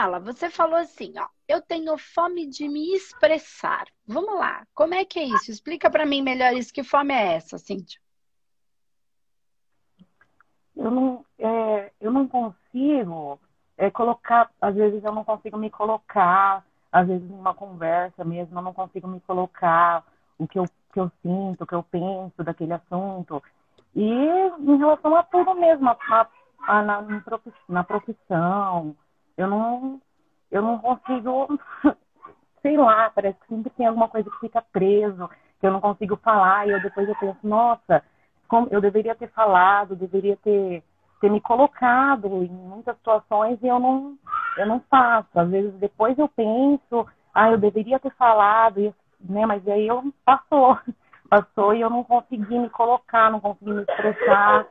fala, você falou assim, ó, eu tenho fome de me expressar. Vamos lá, como é que é isso? Explica para mim melhor isso. Que fome é essa, Cíntia? Eu não, é, eu não consigo é, colocar, às vezes eu não consigo me colocar, às vezes numa conversa mesmo, eu não consigo me colocar o que eu, que eu sinto, o que eu penso daquele assunto. E em relação a tudo mesmo, a, a, na, na profissão, eu não, eu não consigo, sei lá, parece que sempre tem alguma coisa que fica preso, que eu não consigo falar, e eu depois eu penso, nossa, como eu deveria ter falado, deveria ter, ter me colocado em muitas situações e eu não, eu não faço. Às vezes depois eu penso, ah, eu deveria ter falado, né? Mas aí eu passou, passou e eu não consegui me colocar, não consegui me expressar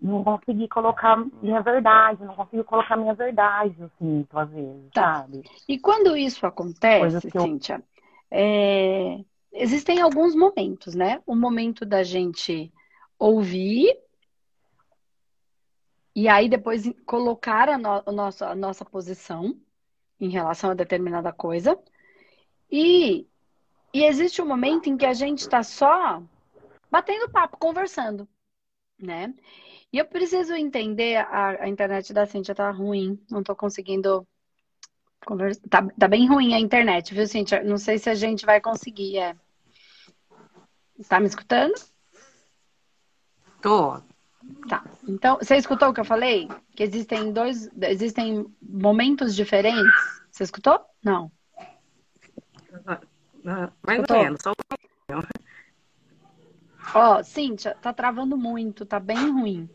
não consegui colocar minha verdade, não consigo colocar minha verdade, eu sinto, às vezes, tá. sabe? E quando isso acontece, eu... Cíntia, é... existem alguns momentos, né? O momento da gente ouvir e aí depois colocar a, no... a, nossa, a nossa posição em relação a determinada coisa. E, e existe um momento em que a gente está só batendo papo, conversando, né? E eu preciso entender, a, a internet da Cintia tá ruim, não tô conseguindo conversar. Tá, tá bem ruim a internet, viu, Cintia? Não sei se a gente vai conseguir, é. Tá me escutando? Tô. Tá. Então, você escutou o que eu falei? Que existem dois, existem momentos diferentes. Você escutou? Não. Mais ou menos, só Ó, Cíntia, tá travando muito, tá bem ruim.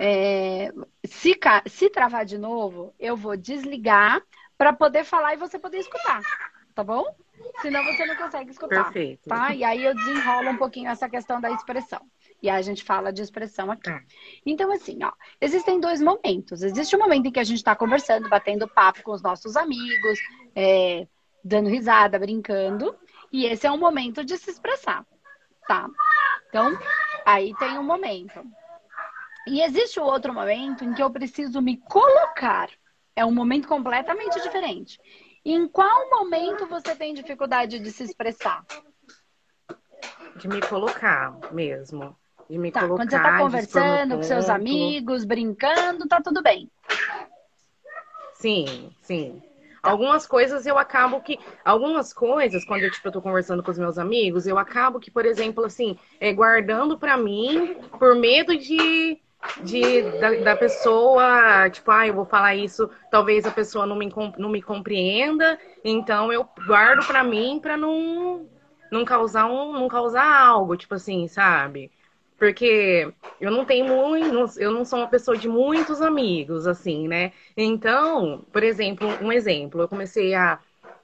É, se, se travar de novo, eu vou desligar para poder falar e você poder escutar, tá bom? Senão você não consegue escutar. Perfeito. Tá? E aí eu desenrolo um pouquinho essa questão da expressão. E aí a gente fala de expressão aqui. Tá. Então, assim, ó, existem dois momentos. Existe o um momento em que a gente está conversando, batendo papo com os nossos amigos, é, dando risada, brincando. E esse é um momento de se expressar, tá? Então, aí tem um momento. E existe o outro momento em que eu preciso me colocar. É um momento completamente diferente. Em qual momento você tem dificuldade de se expressar? De me colocar mesmo. De me tá, colocar. Quando você está conversando com seus amigos, brincando, tá tudo bem. Sim, sim. Algumas coisas eu acabo que. Algumas coisas, quando eu, tipo, eu tô conversando com os meus amigos, eu acabo que, por exemplo, assim, é, guardando para mim por medo de de, da, da, pessoa, tipo, ah, eu vou falar isso, talvez a pessoa não me, não me compreenda, então eu guardo para mim para não, não causar um, não causar algo, tipo assim, sabe? Porque eu não tenho muito, eu não sou uma pessoa de muitos amigos, assim, né? Então, por exemplo, um exemplo, eu comecei a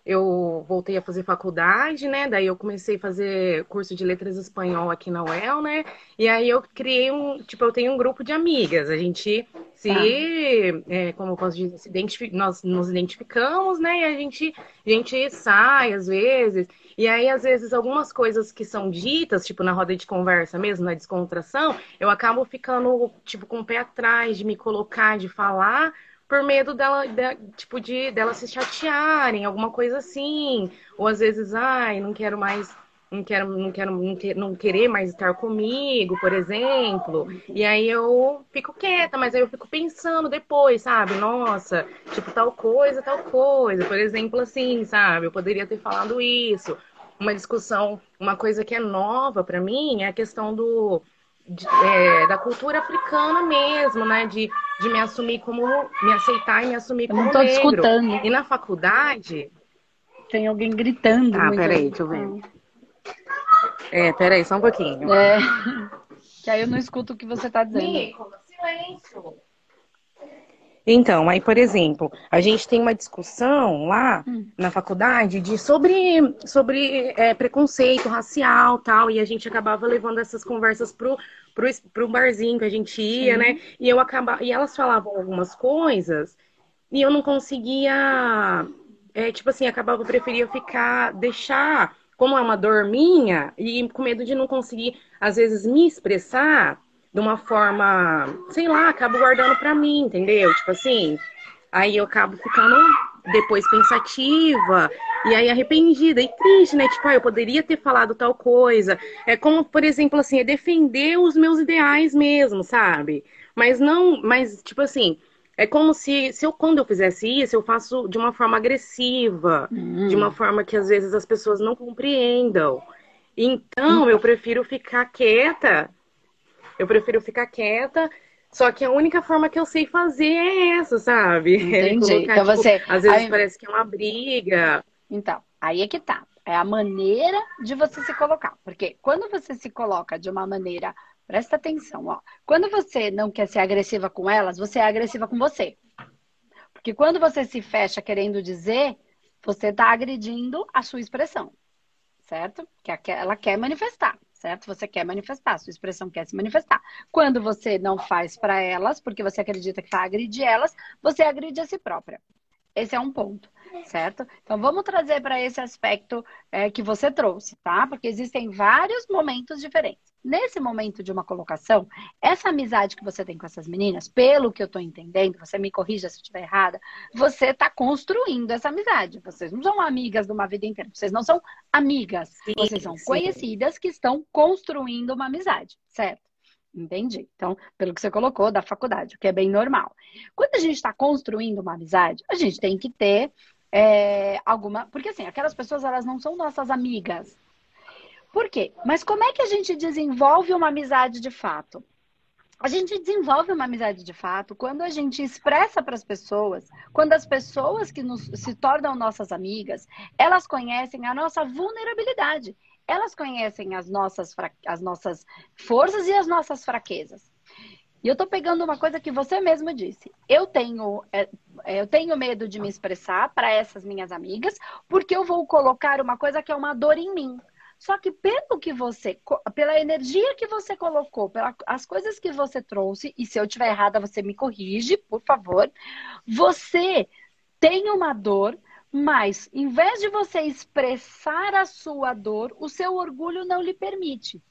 eu voltei a fazer faculdade, né? Daí eu comecei a fazer curso de letras espanhol aqui na UEL, né? E aí eu criei um, tipo, eu tenho um grupo de amigas. A gente se, ah. é, como eu posso dizer, se identific... nós nos identificamos, né? E a gente, a gente sai às vezes. E aí, às vezes, algumas coisas que são ditas, tipo na roda de conversa mesmo, na descontração, eu acabo ficando, tipo, com o pé atrás de me colocar, de falar, por medo dela, de, tipo, de dela se chatearem, alguma coisa assim. Ou às vezes, ai, não quero mais, não quero, não quero, não, não querer mais estar comigo, por exemplo. E aí eu fico quieta, mas aí eu fico pensando depois, sabe? Nossa, tipo, tal coisa, tal coisa. Por exemplo, assim, sabe? Eu poderia ter falado isso. Uma discussão, uma coisa que é nova para mim é a questão do de, é, da cultura africana mesmo, né? De, de me assumir como. me aceitar e me assumir como. Eu não tô negro. escutando. E na faculdade. Tem alguém gritando. Ah, peraí, deixa eu ver. É, peraí, só um pouquinho. É. Que aí eu não escuto o que você tá dizendo. Nico, silêncio. Então, aí, por exemplo, a gente tem uma discussão lá hum. na faculdade de sobre, sobre é, preconceito racial tal, e a gente acabava levando essas conversas pro, pro, pro barzinho que a gente ia, Sim. né? E eu acabava, e elas falavam algumas coisas e eu não conseguia, é, tipo assim, acabava, preferia ficar, deixar, como é uma dor minha, e com medo de não conseguir, às vezes, me expressar de uma forma, sei lá, acabo guardando pra mim, entendeu? Tipo assim, aí eu acabo ficando depois pensativa, e aí arrependida e triste, né? Tipo, ah, eu poderia ter falado tal coisa. É como, por exemplo, assim, é defender os meus ideais mesmo, sabe? Mas não, mas tipo assim, é como se, se eu, quando eu fizesse isso, eu faço de uma forma agressiva, hum. de uma forma que às vezes as pessoas não compreendam. Então, eu prefiro ficar quieta. Eu prefiro ficar quieta. Só que a única forma que eu sei fazer é essa, sabe? Entendi. É colocar, então tipo, você. Às vezes aí... parece que é uma briga. Então, aí é que tá. É a maneira de você se colocar. Porque quando você se coloca de uma maneira Presta atenção, ó. Quando você não quer ser agressiva com elas, você é agressiva com você. Porque quando você se fecha querendo dizer, você está agredindo a sua expressão, certo? Que ela quer manifestar, certo? Você quer manifestar, sua expressão quer se manifestar. Quando você não faz para elas, porque você acredita que vai agredir elas, você agride a si própria. Esse é um ponto, certo? Então vamos trazer para esse aspecto é, que você trouxe, tá? Porque existem vários momentos diferentes. Nesse momento de uma colocação, essa amizade que você tem com essas meninas, pelo que eu estou entendendo, você me corrija se eu estiver errada, você está construindo essa amizade. Vocês não são amigas de uma vida inteira, vocês não são amigas, sim, vocês são sim. conhecidas que estão construindo uma amizade, certo? Entendi. Então, pelo que você colocou da faculdade, o que é bem normal. Quando a gente está construindo uma amizade, a gente tem que ter é, alguma. Porque assim, aquelas pessoas elas não são nossas amigas. Por quê? Mas como é que a gente desenvolve uma amizade de fato? A gente desenvolve uma amizade de fato quando a gente expressa para as pessoas, quando as pessoas que nos, se tornam nossas amigas, elas conhecem a nossa vulnerabilidade, elas conhecem as nossas, as nossas forças e as nossas fraquezas. E eu tô pegando uma coisa que você mesmo disse. Eu tenho, é, é, eu tenho medo de me expressar para essas minhas amigas, porque eu vou colocar uma coisa que é uma dor em mim. Só que pelo que você, pela energia que você colocou, pelas coisas que você trouxe, e se eu estiver errada, você me corrige, por favor. Você tem uma dor, mas em vez de você expressar a sua dor, o seu orgulho não lhe permite.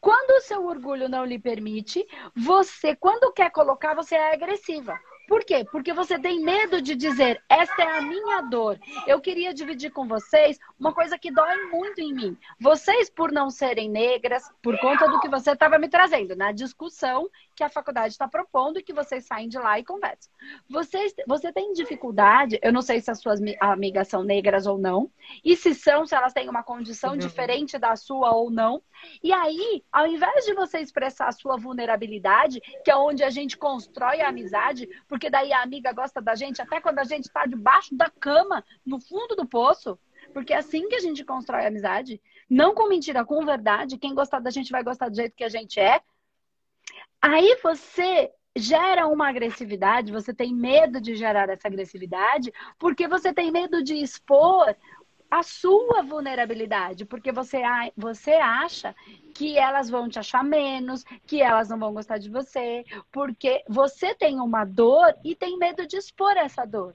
Quando o seu orgulho não lhe permite, você, quando quer colocar, você é agressiva. Por quê? Porque você tem medo de dizer, esta é a minha dor. Eu queria dividir com vocês uma coisa que dói muito em mim. Vocês, por não serem negras, por conta do que você estava me trazendo na discussão que a faculdade está propondo e que vocês saem de lá e conversam. Vocês, você tem dificuldade, eu não sei se as suas amigas são negras ou não, e se são, se elas têm uma condição uhum. diferente da sua ou não. E aí, ao invés de você expressar a sua vulnerabilidade, que é onde a gente constrói a amizade, porque porque daí a amiga gosta da gente até quando a gente está debaixo da cama, no fundo do poço. Porque é assim que a gente constrói a amizade. Não com mentira, com verdade. Quem gostar da gente vai gostar do jeito que a gente é. Aí você gera uma agressividade, você tem medo de gerar essa agressividade, porque você tem medo de expor a sua vulnerabilidade, porque você, você acha que elas vão te achar menos, que elas não vão gostar de você, porque você tem uma dor e tem medo de expor essa dor.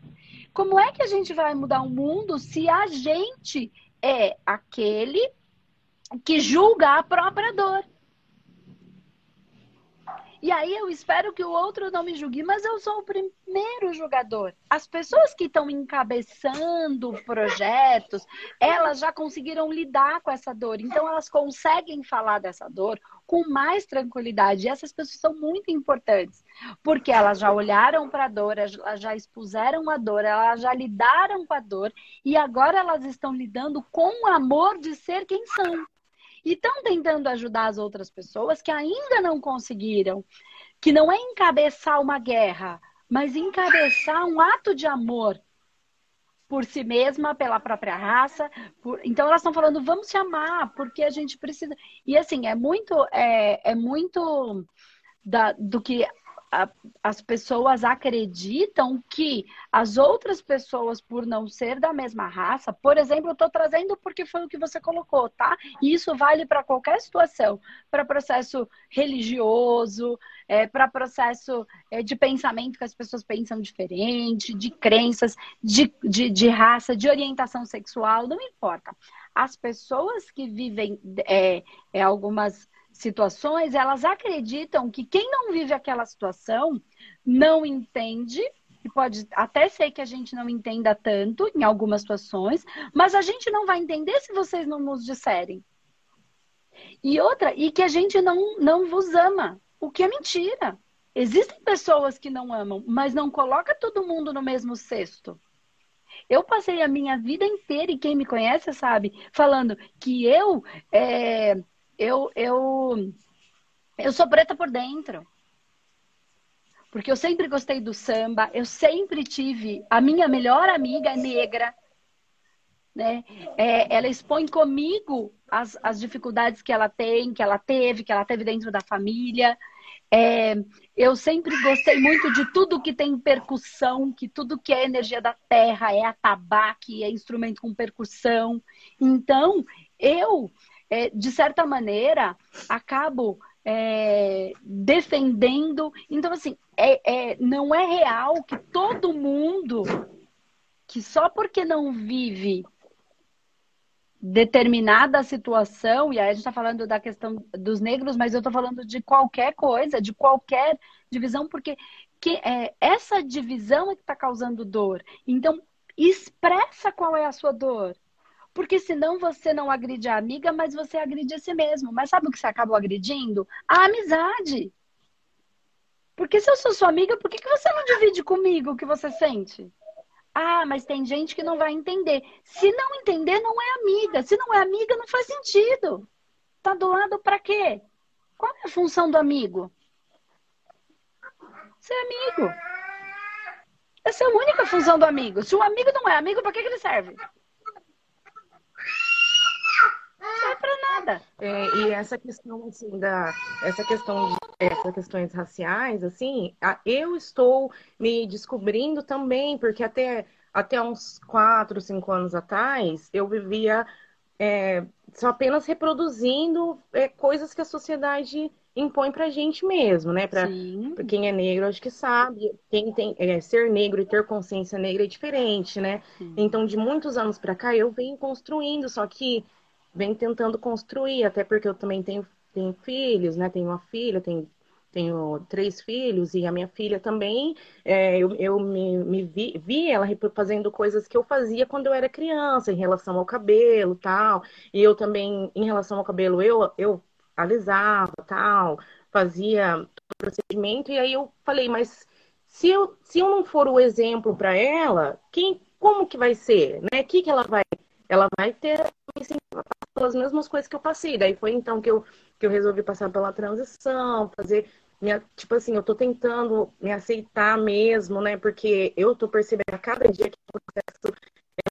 Como é que a gente vai mudar o mundo se a gente é aquele que julga a própria dor? E aí eu espero que o outro não me julgue, mas eu sou o primeiro julgador. As pessoas que estão encabeçando projetos, elas já conseguiram lidar com essa dor. Então elas conseguem falar dessa dor com mais tranquilidade. E essas pessoas são muito importantes, porque elas já olharam para a dor, elas já expuseram a dor, elas já lidaram com a dor e agora elas estão lidando com o amor de ser quem são e estão tentando ajudar as outras pessoas que ainda não conseguiram, que não é encabeçar uma guerra, mas encabeçar um ato de amor por si mesma, pela própria raça. Por... Então elas estão falando, vamos se amar, porque a gente precisa. E assim, é muito, é, é muito da, do que a, as pessoas acreditam que as outras pessoas, por não ser da mesma raça, por exemplo, eu estou trazendo porque foi o que você colocou, tá? E isso vale para qualquer situação, para processo religioso, é, para processo é, de pensamento que as pessoas pensam diferente, de crenças, de, de, de raça, de orientação sexual, não importa. As pessoas que vivem é, é algumas situações, elas acreditam que quem não vive aquela situação não entende e pode até ser que a gente não entenda tanto em algumas situações, mas a gente não vai entender se vocês não nos disserem. E outra, e que a gente não, não vos ama, o que é mentira. Existem pessoas que não amam, mas não coloca todo mundo no mesmo cesto. Eu passei a minha vida inteira, e quem me conhece sabe, falando que eu, é, eu, eu, eu sou preta por dentro. Porque eu sempre gostei do samba, eu sempre tive a minha melhor amiga negra, né? É, ela expõe comigo as, as dificuldades que ela tem, que ela teve, que ela teve dentro da família. É, eu sempre gostei muito de tudo que tem percussão, que tudo que é energia da terra é atabaque, é instrumento com percussão. Então, eu, é, de certa maneira, acabo é, defendendo. Então, assim, é, é, não é real que todo mundo, que só porque não vive determinada situação, e aí a gente está falando da questão dos negros, mas eu estou falando de qualquer coisa, de qualquer divisão, porque que, é, essa divisão é que está causando dor. Então, expressa qual é a sua dor. Porque senão você não agride a amiga, mas você agride a si mesmo. Mas sabe o que você acabou agredindo? A amizade. Porque se eu sou sua amiga, por que, que você não divide comigo o que você sente? Ah, mas tem gente que não vai entender. Se não entender, não é amiga. Se não é amiga, não faz sentido. Tá do lado para quê? Qual é a função do amigo? Ser amigo. Essa é a única função do amigo. Se o amigo não é amigo, para que, que ele serve? Não serve para nada. É, e essa questão assim da essa questão de essas questões raciais, assim, eu estou me descobrindo também, porque até, até uns quatro, cinco anos atrás, eu vivia é, só apenas reproduzindo é, coisas que a sociedade impõe pra gente mesmo, né? Pra, pra quem é negro, acho que sabe. Quem tem é, ser negro e ter consciência negra é diferente, né? Sim. Então, de muitos anos para cá, eu venho construindo, só que venho tentando construir, até porque eu também tenho tenho filhos, né? Tenho uma filha, tenho, tenho três filhos e a minha filha também. É, eu eu me, me vi, vi ela fazendo coisas que eu fazia quando eu era criança, em relação ao cabelo tal. E eu também, em relação ao cabelo, eu, eu alisava tal, fazia procedimento. E aí eu falei, mas se eu, se eu não for o exemplo para ela, quem, como que vai ser? Né? O que, que ela vai ela vai ter pelas mesmas coisas que eu passei. Daí foi então que eu, que eu resolvi passar pela transição, fazer minha, tipo assim, eu tô tentando me aceitar mesmo, né? Porque eu tô percebendo a cada dia que o processo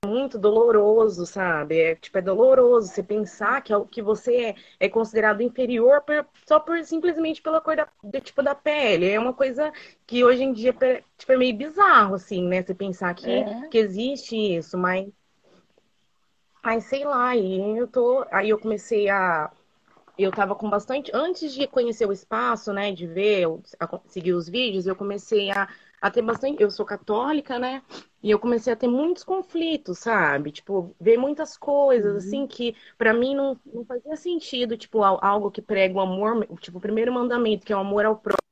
é muito doloroso, sabe? É, tipo, é doloroso você pensar que, é que você é, é considerado inferior por, só por simplesmente pela cor da, do tipo da pele. É uma coisa que hoje em dia tipo, é meio bizarro, assim, né? Você pensar que, é. que existe isso, mas Ai, sei lá, e eu tô. Aí eu comecei a. Eu tava com bastante. Antes de conhecer o espaço, né? De ver, a, seguir os vídeos, eu comecei a, a ter bastante. Eu sou católica, né? E eu comecei a ter muitos conflitos, sabe? Tipo, ver muitas coisas, uhum. assim, que para mim não, não fazia sentido, tipo, algo que prega o amor, tipo, o primeiro mandamento, que é o amor ao próximo.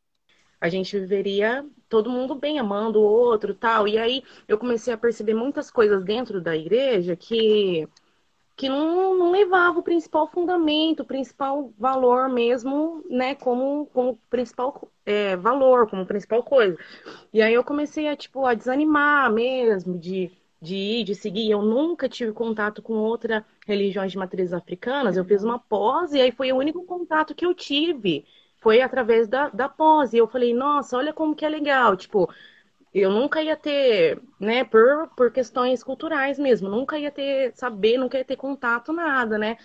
A gente viveria todo mundo bem, amando o outro tal. E aí eu comecei a perceber muitas coisas dentro da igreja que que não, não levava o principal fundamento, o principal valor mesmo, né, como, como principal é, valor, como principal coisa. E aí eu comecei a, tipo, a desanimar mesmo de, de ir, de seguir. Eu nunca tive contato com outra religiões de matrizes africanas. Eu fiz uma pós e aí foi o único contato que eu tive. Foi através da, da pós. E eu falei, nossa, olha como que é legal. Tipo, eu nunca ia ter, né, por, por questões culturais mesmo, nunca ia ter saber, nunca ia ter contato, nada, né?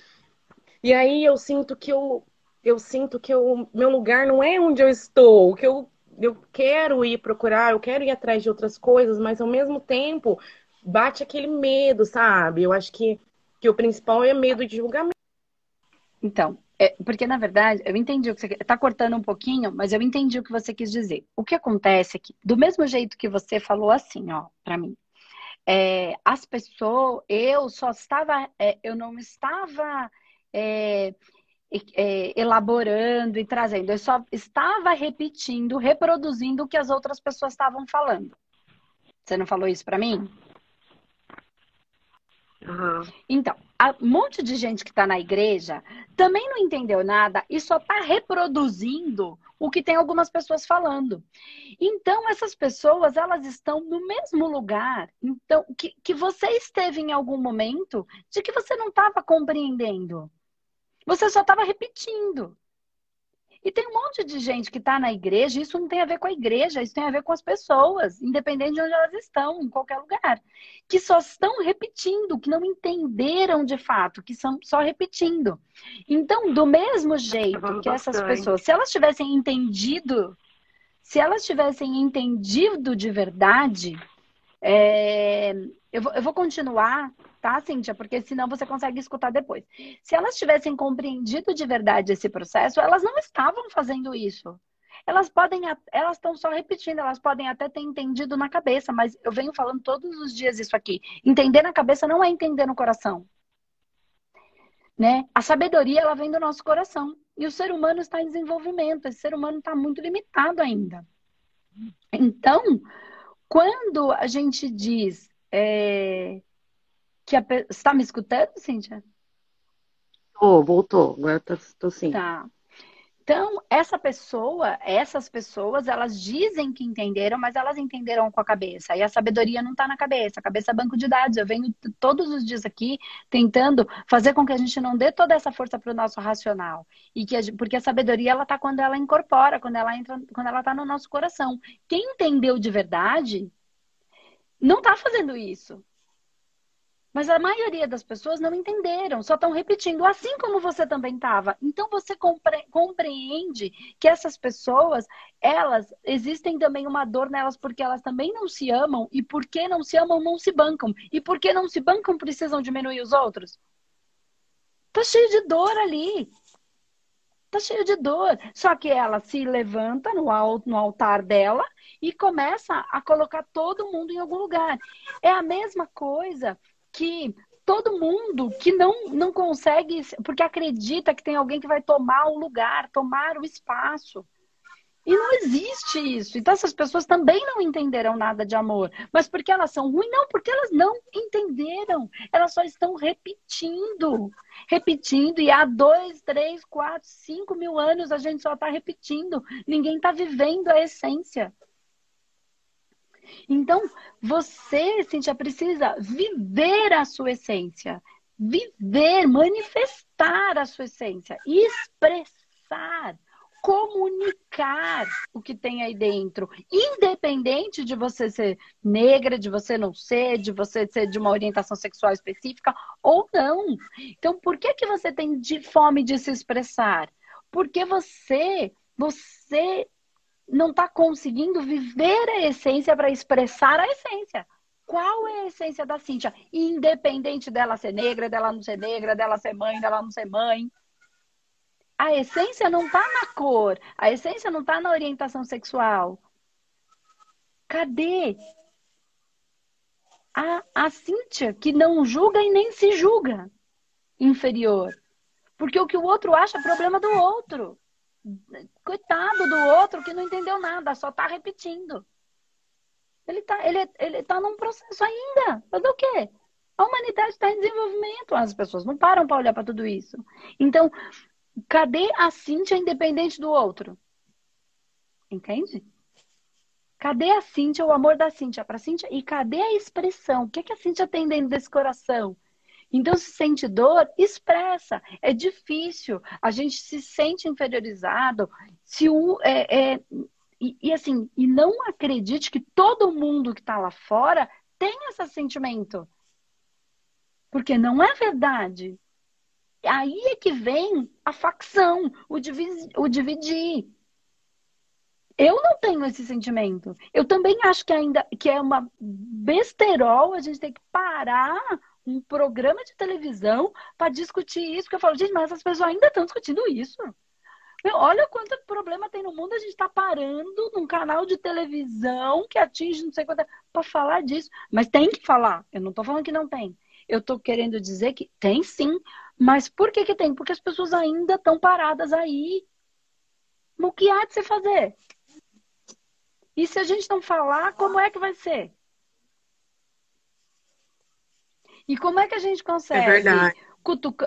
E aí eu sinto que eu, eu sinto que eu, meu lugar não é onde eu estou, que eu, eu quero ir procurar, eu quero ir atrás de outras coisas, mas ao mesmo tempo bate aquele medo, sabe? Eu acho que, que o principal é medo de julgamento. Então, é, porque, na verdade, eu entendi o que você está cortando um pouquinho, mas eu entendi o que você quis dizer. O que acontece é que, do mesmo jeito que você falou assim, ó, para mim, é, as pessoas, eu só estava, é, eu não estava é, é, elaborando e trazendo, eu só estava repetindo, reproduzindo o que as outras pessoas estavam falando. Você não falou isso para mim? Uhum. Então, um monte de gente que está na igreja também não entendeu nada e só está reproduzindo o que tem algumas pessoas falando. Então, essas pessoas, elas estão no mesmo lugar então que, que você esteve em algum momento de que você não estava compreendendo. Você só estava repetindo. E tem um monte de gente que está na igreja, isso não tem a ver com a igreja, isso tem a ver com as pessoas, independente de onde elas estão, em qualquer lugar, que só estão repetindo, que não entenderam de fato, que são só repetindo. Então, do mesmo jeito que essas pessoas, se elas tivessem entendido, se elas tivessem entendido de verdade, é, eu, vou, eu vou continuar tá, Cíntia? Porque senão você consegue escutar depois. Se elas tivessem compreendido de verdade esse processo, elas não estavam fazendo isso. Elas podem, elas estão só repetindo, elas podem até ter entendido na cabeça, mas eu venho falando todos os dias isso aqui. Entender na cabeça não é entender no coração. Né? A sabedoria ela vem do nosso coração. E o ser humano está em desenvolvimento, esse ser humano está muito limitado ainda. Então, quando a gente diz é, que a Você está me escutando, Cíntia? Oh, voltou, agora tô, tô sim. Tá. Então, essa pessoa, essas pessoas, elas dizem que entenderam, mas elas entenderam com a cabeça. E a sabedoria não está na cabeça. A cabeça é banco de dados. Eu venho todos os dias aqui tentando fazer com que a gente não dê toda essa força para o nosso racional. E que a, porque a sabedoria ela está quando ela incorpora, quando ela entra, quando ela está no nosso coração. Quem entendeu de verdade não está fazendo isso. Mas a maioria das pessoas não entenderam, só estão repetindo, assim como você também estava. Então você compre compreende que essas pessoas, elas existem também uma dor nelas porque elas também não se amam e porque não se amam não se bancam e porque não se bancam precisam diminuir os outros. Tá cheio de dor ali. Tá cheio de dor. Só que ela se levanta no, alto, no altar dela e começa a colocar todo mundo em algum lugar. É a mesma coisa que todo mundo que não, não consegue, porque acredita que tem alguém que vai tomar o lugar, tomar o espaço. E não existe isso. Então, essas pessoas também não entenderam nada de amor. Mas porque elas são ruins? Não, porque elas não entenderam. Elas só estão repetindo. Repetindo. E há dois, três, quatro, cinco mil anos a gente só está repetindo. Ninguém está vivendo a essência. Então, você, Cintia, precisa viver a sua essência. Viver, manifestar a sua essência. Expressar comunicar o que tem aí dentro, independente de você ser negra, de você não ser, de você ser de uma orientação sexual específica ou não. Então, por que que você tem de fome de se expressar? Porque você, você não está conseguindo viver a essência para expressar a essência. Qual é a essência da Cíntia? Independente dela ser negra, dela não ser negra, dela ser mãe, dela não ser mãe. A essência não está na cor, a essência não está na orientação sexual. Cadê a, a Cíntia que não julga e nem se julga inferior? Porque o que o outro acha é problema do outro. Coitado do outro que não entendeu nada, só está repetindo. Ele está ele, ele tá num processo ainda. Fazer o quê? A humanidade está em desenvolvimento. As pessoas não param para olhar para tudo isso. Então, cadê a Cíntia independente do outro? Entende? Cadê a Cíntia, o amor da Cíntia para Cíntia? E cadê a expressão? O que, é que a Cíntia tem dentro desse coração? Então, se sente dor, expressa. É difícil. A gente se sente inferiorizado. Se o, é, é, e, e, assim, e não acredite que todo mundo que está lá fora tem esse sentimento. Porque não é verdade. Aí é que vem a facção, o. O dividir. Eu não tenho esse sentimento. Eu também acho que ainda que é uma besterol a gente tem que parar um programa de televisão para discutir isso, porque eu falo, gente, mas as pessoas ainda estão discutindo isso. Meu, olha quanto problema tem no mundo, a gente está parando num canal de televisão que atinge não sei quanto para falar disso. Mas tem que falar. Eu não estou falando que não tem. Eu estou querendo dizer que tem sim. Mas por que, que tem? Porque as pessoas ainda estão paradas aí. O que há de se fazer? E se a gente não falar, como é que vai ser? E como é que a gente consegue? É verdade.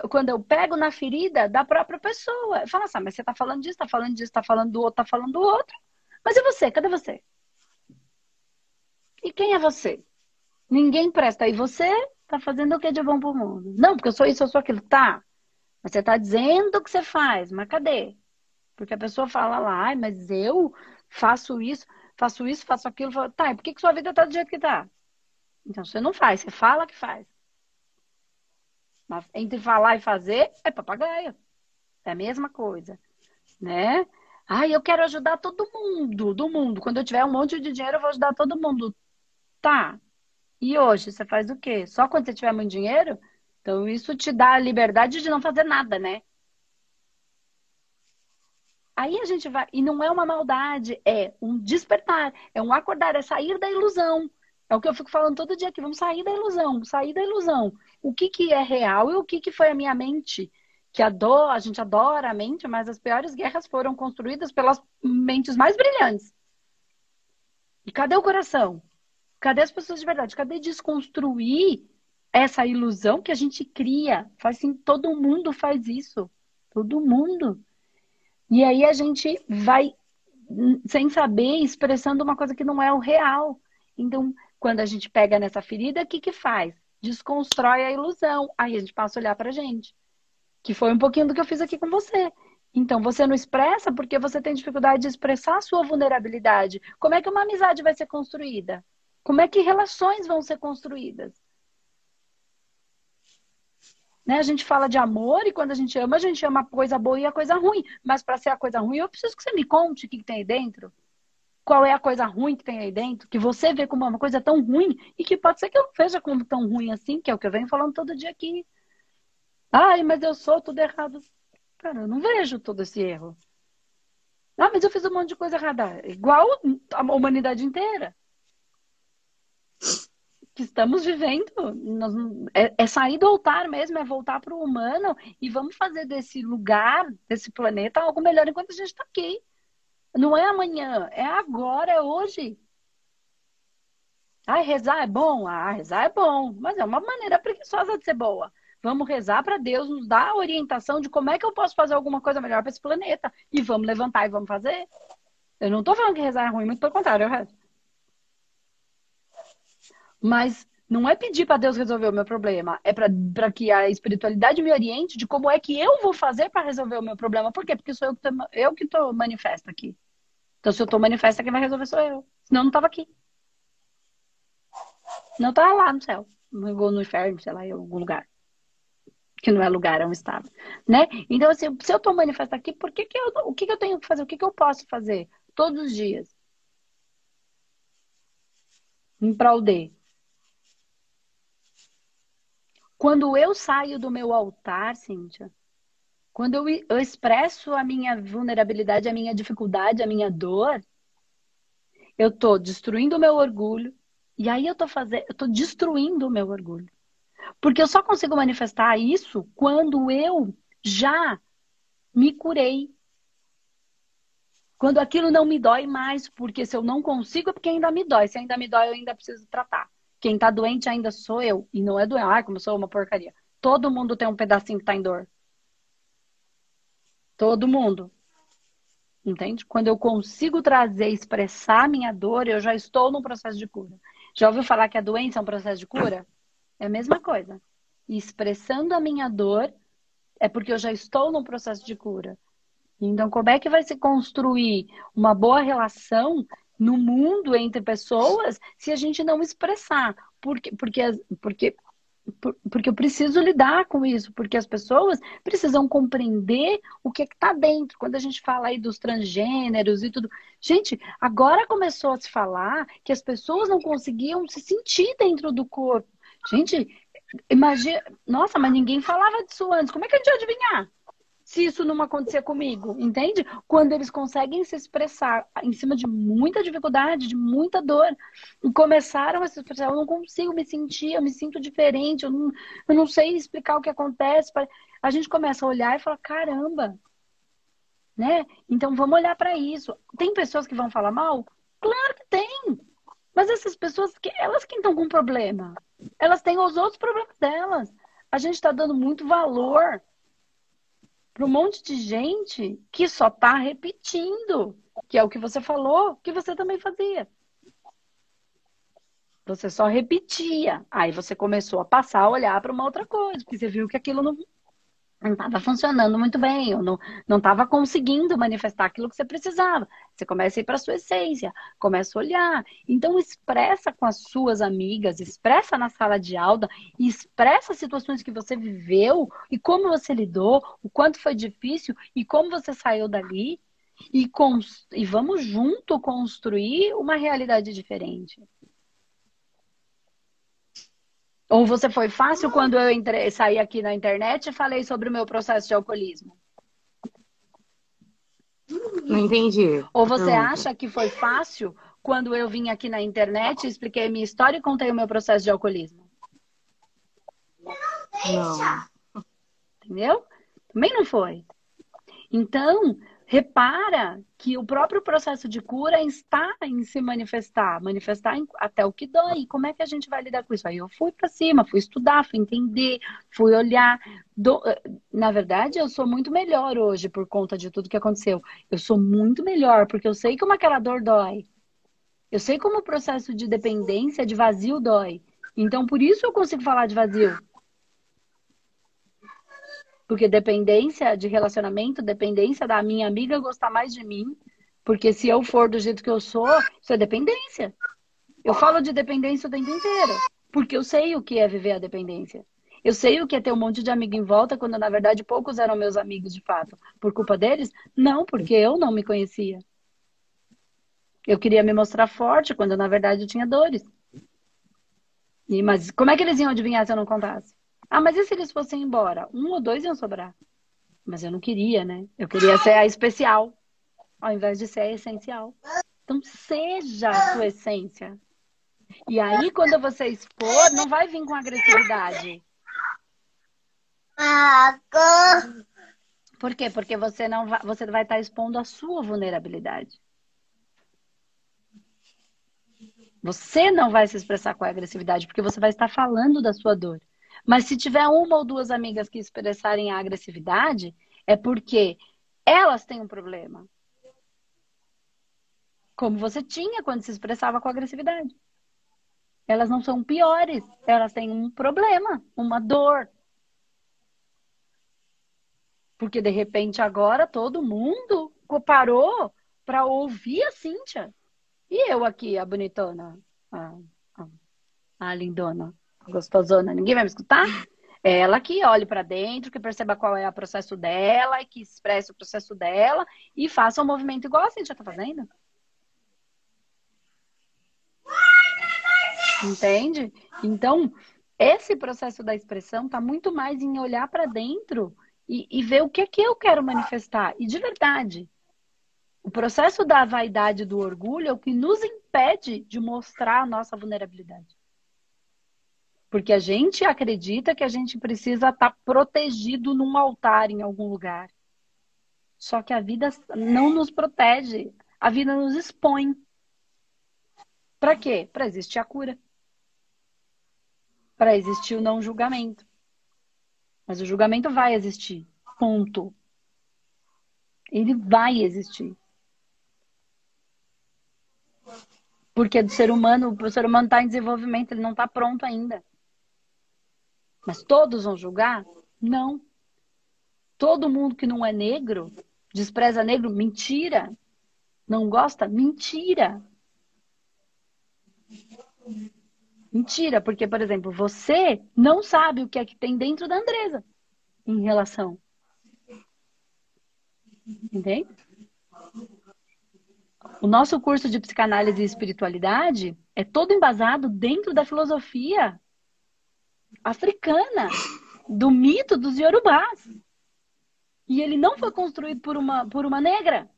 Quando eu pego na ferida da própria pessoa. Fala assim, ah, mas você tá falando disso, tá falando disso, tá falando do outro, tá falando do outro. Mas e você? Cadê você? E quem é você? Ninguém presta. E você tá fazendo o que de bom pro mundo? Não, porque eu sou isso, eu sou aquilo. Tá. Mas você tá dizendo o que você faz. Mas cadê? Porque a pessoa fala lá, ai, mas eu faço isso, faço isso, faço aquilo. Tá, e por que, que sua vida tá do jeito que tá? Então você não faz, você fala que faz. Mas entre falar e fazer é papagaio. É a mesma coisa, né? Ai, eu quero ajudar todo mundo, do mundo. Quando eu tiver um monte de dinheiro, eu vou ajudar todo mundo. Tá. E hoje você faz o quê? Só quando você tiver muito dinheiro? Então isso te dá a liberdade de não fazer nada, né? Aí a gente vai, e não é uma maldade, é um despertar, é um acordar, é sair da ilusão. É o que eu fico falando todo dia aqui, vamos sair da ilusão, sair da ilusão. O que, que é real e o que, que foi a minha mente? Que adora, a gente adora a mente, mas as piores guerras foram construídas pelas mentes mais brilhantes. E cadê o coração? Cadê as pessoas de verdade? Cadê desconstruir essa ilusão que a gente cria? Faz assim, todo mundo faz isso. Todo mundo. E aí a gente vai, sem saber, expressando uma coisa que não é o real. Então, quando a gente pega nessa ferida, o que que faz? Desconstrói a ilusão. Aí a gente passa a olhar pra gente. Que foi um pouquinho do que eu fiz aqui com você. Então, você não expressa porque você tem dificuldade de expressar a sua vulnerabilidade. Como é que uma amizade vai ser construída? Como é que relações vão ser construídas? Né? A gente fala de amor e quando a gente ama, a gente ama a coisa boa e a coisa ruim. Mas para ser a coisa ruim, eu preciso que você me conte o que, que tem aí dentro. Qual é a coisa ruim que tem aí dentro, que você vê como uma coisa tão ruim e que pode ser que eu veja como tão ruim assim, que é o que eu venho falando todo dia aqui. Ai, mas eu sou tudo errado. Cara, eu não vejo todo esse erro. Ah, mas eu fiz um monte de coisa errada. Igual a humanidade inteira que estamos vivendo. É, é, sair do altar mesmo, é voltar para o humano e vamos fazer desse lugar, desse planeta, algo melhor enquanto a gente está aqui. Não é amanhã, é agora, é hoje. Ah, rezar é bom? Ah, rezar é bom, mas é uma maneira preguiçosa de ser boa. Vamos rezar para Deus nos dar a orientação de como é que eu posso fazer alguma coisa melhor para esse planeta. E vamos levantar e vamos fazer. Eu não estou falando que rezar é ruim, muito pelo contrário, eu rezo. Mas não é pedir para Deus resolver o meu problema, é para que a espiritualidade me oriente de como é que eu vou fazer para resolver o meu problema. Por quê? Porque sou eu que tô, eu que manifesta aqui. Então, se eu tô manifesta, quem vai resolver sou eu. Senão, não tava aqui. Não tava lá no céu. Ou no inferno, sei lá, em algum lugar. Que não é lugar, é um estado. Né? Então, assim, se eu tô manifesta aqui, por que que eu, o que, que eu tenho que fazer? O que, que eu posso fazer todos os dias? Em prol de quando eu saio do meu altar, Cíntia, quando eu, eu expresso a minha vulnerabilidade, a minha dificuldade, a minha dor, eu estou destruindo o meu orgulho. E aí eu estou fazendo, eu tô destruindo o meu orgulho. Porque eu só consigo manifestar isso quando eu já me curei. Quando aquilo não me dói mais, porque se eu não consigo é porque ainda me dói. Se ainda me dói, eu ainda preciso tratar. Quem tá doente ainda sou eu. E não é doente. Ai, como sou uma porcaria. Todo mundo tem um pedacinho que tá em dor. Todo mundo. Entende? Quando eu consigo trazer, expressar minha dor, eu já estou num processo de cura. Já ouviu falar que a doença é um processo de cura? É a mesma coisa. E expressando a minha dor, é porque eu já estou num processo de cura. Então, como é que vai se construir uma boa relação no mundo entre pessoas se a gente não expressar. Porque, porque, porque, porque eu preciso lidar com isso, porque as pessoas precisam compreender o que é está dentro. Quando a gente fala aí dos transgêneros e tudo. Gente, agora começou a se falar que as pessoas não conseguiam se sentir dentro do corpo. Gente, imagina. Nossa, mas ninguém falava disso antes. Como é que a gente ia adivinhar? Se isso não acontecer comigo, entende? Quando eles conseguem se expressar em cima de muita dificuldade, de muita dor, e começaram a se expressar, eu não consigo me sentir, eu me sinto diferente, eu não, eu não sei explicar o que acontece. A gente começa a olhar e fala, caramba, né? Então vamos olhar para isso. Tem pessoas que vão falar mal? Claro que tem. Mas essas pessoas, elas que estão com problema. Elas têm os outros problemas delas. A gente está dando muito valor para um monte de gente que só está repetindo, que é o que você falou, que você também fazia. Você só repetia. Aí você começou a passar a olhar para uma outra coisa, porque você viu que aquilo não não estava funcionando muito bem, ou não estava conseguindo manifestar aquilo que você precisava. Você começa a ir para a sua essência, começa a olhar. Então, expressa com as suas amigas, expressa na sala de aula, expressa situações que você viveu e como você lidou, o quanto foi difícil e como você saiu dali. E, e vamos junto construir uma realidade diferente. Ou você foi fácil quando eu entrei, saí aqui na internet e falei sobre o meu processo de alcoolismo? Não entendi. Ou você acha que foi fácil quando eu vim aqui na internet, expliquei minha história e contei o meu processo de alcoolismo? Não. Entendeu? Também não foi. Então, repara que o próprio processo de cura está em se manifestar, manifestar até o que dói. Como é que a gente vai lidar com isso? Aí eu fui para cima, fui estudar, fui entender, fui olhar. Do... Na verdade, eu sou muito melhor hoje por conta de tudo que aconteceu. Eu sou muito melhor porque eu sei como aquela dor dói. Eu sei como o processo de dependência, de vazio dói. Então, por isso eu consigo falar de vazio. Porque dependência de relacionamento, dependência da minha amiga gostar mais de mim. Porque se eu for do jeito que eu sou, isso é dependência. Eu falo de dependência o tempo inteiro. Porque eu sei o que é viver a dependência. Eu sei o que é ter um monte de amigo em volta, quando na verdade poucos eram meus amigos de fato. Por culpa deles? Não, porque eu não me conhecia. Eu queria me mostrar forte, quando na verdade eu tinha dores. E, mas como é que eles iam adivinhar se eu não contasse? Ah, mas e se eles fossem embora? Um ou dois iam sobrar. Mas eu não queria, né? Eu queria ser a especial, ao invés de ser a essencial. Então, seja a sua essência. E aí, quando você expor, não vai vir com agressividade. Por quê? Porque você não vai, você vai estar expondo a sua vulnerabilidade. Você não vai se expressar com agressividade, porque você vai estar falando da sua dor. Mas se tiver uma ou duas amigas que expressarem a agressividade, é porque elas têm um problema. Como você tinha quando se expressava com agressividade. Elas não são piores, elas têm um problema, uma dor. Porque de repente agora todo mundo parou para ouvir a Cíntia. E eu aqui, a bonitona, a, a, a lindona gostosona, ninguém vai me escutar? Ela que olhe para dentro, que perceba qual é o processo dela, que expresse o processo dela e faça um movimento igual a Cintia tá fazendo. Entende? Então, esse processo da expressão está muito mais em olhar para dentro e, e, ver o que é que eu quero manifestar. E de verdade, o processo da vaidade do orgulho é o que nos impede de mostrar a nossa vulnerabilidade. Porque a gente acredita que a gente precisa estar tá protegido num altar em algum lugar. Só que a vida não nos protege. A vida nos expõe. Para quê? Para existir a cura. Para existir o não julgamento. Mas o julgamento vai existir. Ponto. Ele vai existir. Porque do ser humano, o ser humano está em desenvolvimento, ele não está pronto ainda. Mas todos vão julgar? Não. Todo mundo que não é negro despreza negro? Mentira. Não gosta? Mentira. Mentira, porque, por exemplo, você não sabe o que é que tem dentro da Andresa em relação. Entende? O nosso curso de psicanálise e espiritualidade é todo embasado dentro da filosofia africana, do mito dos Yorubás. E ele não foi construído por uma, por uma negra.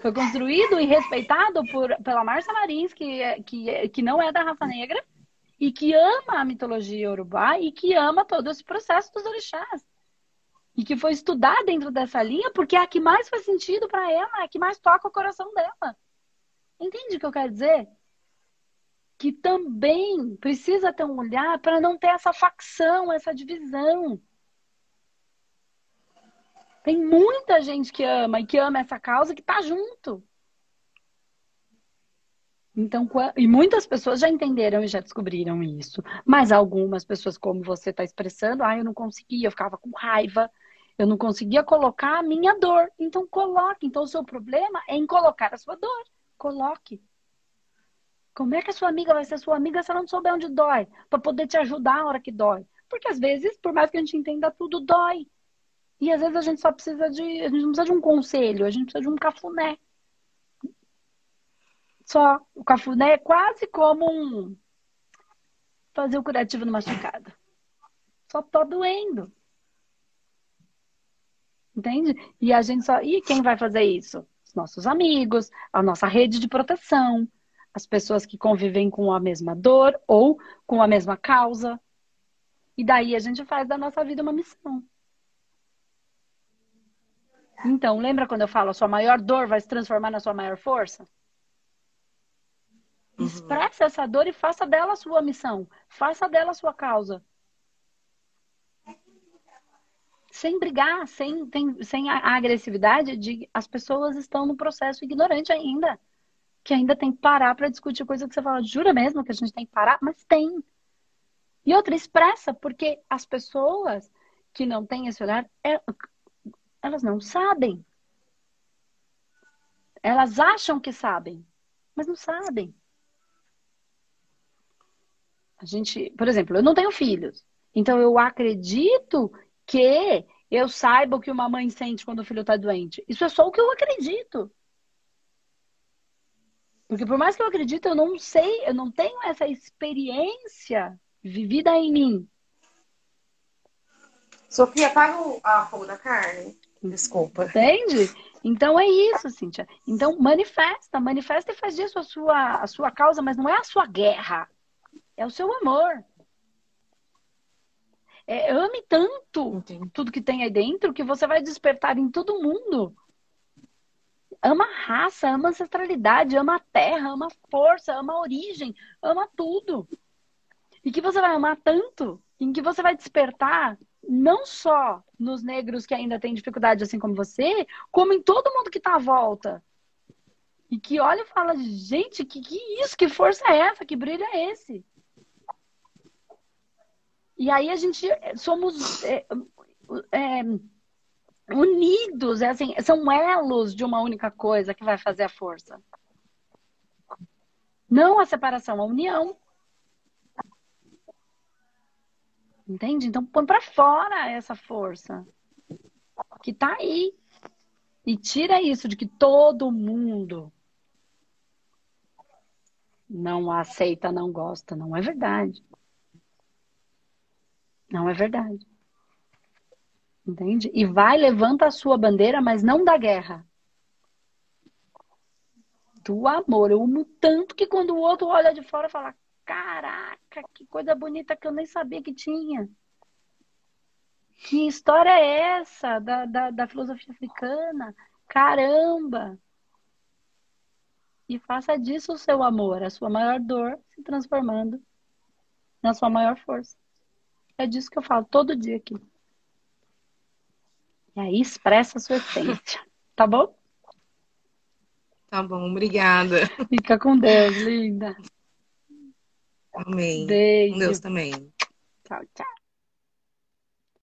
Foi construído e respeitado por, pela Marcia Marins, que, é, que, é, que não é da raça negra, e que ama a mitologia Yorubá e que ama todo esse processo dos orixás. E que foi estudar dentro dessa linha porque é a que mais faz sentido para ela, é a que mais toca o coração dela. Entende o que eu quero dizer? Que também precisa ter um olhar para não ter essa facção, essa divisão. Tem muita gente que ama e que ama essa causa que está junto. Então, e muitas pessoas já entenderam e já descobriram isso. Mas algumas pessoas, como você está expressando, ah, eu não conseguia, eu ficava com raiva, eu não conseguia colocar a minha dor. Então, coloque. Então, o seu problema é em colocar a sua dor. Coloque. Como é que a sua amiga vai ser sua amiga se ela não souber onde dói? Para poder te ajudar na hora que dói. Porque às vezes, por mais que a gente entenda tudo, dói. E às vezes a gente só precisa de. A gente não precisa de um conselho, a gente precisa de um cafuné. Só. O cafuné é quase como um. Fazer o curativo no machucado. Só tô doendo. Entende? E a gente só. E quem vai fazer isso? Os nossos amigos, a nossa rede de proteção, as pessoas que convivem com a mesma dor ou com a mesma causa. E daí a gente faz da nossa vida uma missão. Então, lembra quando eu falo a sua maior dor vai se transformar na sua maior força? Uhum. Expressa essa dor e faça dela a sua missão. Faça dela a sua causa. Sem brigar, sem, tem, sem a agressividade de as pessoas estão no processo ignorante ainda que ainda tem que parar para discutir coisa que você fala, jura mesmo que a gente tem que parar? Mas tem. E outra, expressa, porque as pessoas que não têm esse olhar, é, elas não sabem. Elas acham que sabem, mas não sabem. A gente, por exemplo, eu não tenho filhos. Então eu acredito que eu saiba o que uma mãe sente quando o filho está doente. Isso é só o que eu acredito. Porque por mais que eu acredite, eu não sei, eu não tenho essa experiência vivida em mim. Sofia, apaga a fogo da carne. Desculpa. Entende? Então é isso, Cíntia. Então manifesta, manifesta e faz disso a sua, a sua causa, mas não é a sua guerra. É o seu amor. É, ame tanto Entendi. tudo que tem aí dentro que você vai despertar em todo mundo ama a raça, ama a ancestralidade, ama a terra, ama a força, ama a origem, ama tudo. E que você vai amar tanto, em que você vai despertar não só nos negros que ainda têm dificuldade assim como você, como em todo mundo que está à volta. E que olha e fala, gente, que, que isso? Que força é essa? Que brilho é esse? E aí a gente somos é, é, unidos, é assim, são elos de uma única coisa que vai fazer a força. Não a separação, a união. Entende? Então põe para fora essa força que tá aí. E tira isso de que todo mundo não aceita, não gosta. Não é verdade. Não é verdade. Entende? E vai, levanta a sua bandeira, mas não da guerra. Do amor. Eu amo tanto que quando o outro olha de fora fala: Caraca, que coisa bonita que eu nem sabia que tinha. Que história é essa da, da, da filosofia africana? Caramba! E faça disso o seu amor, a sua maior dor, se transformando na sua maior força. É disso que eu falo todo dia aqui. E aí expressa a sua essência. Tá bom? Tá bom, obrigada. Fica com Deus, linda. Amém. Beijo. Com Deus também. Tchau, tchau.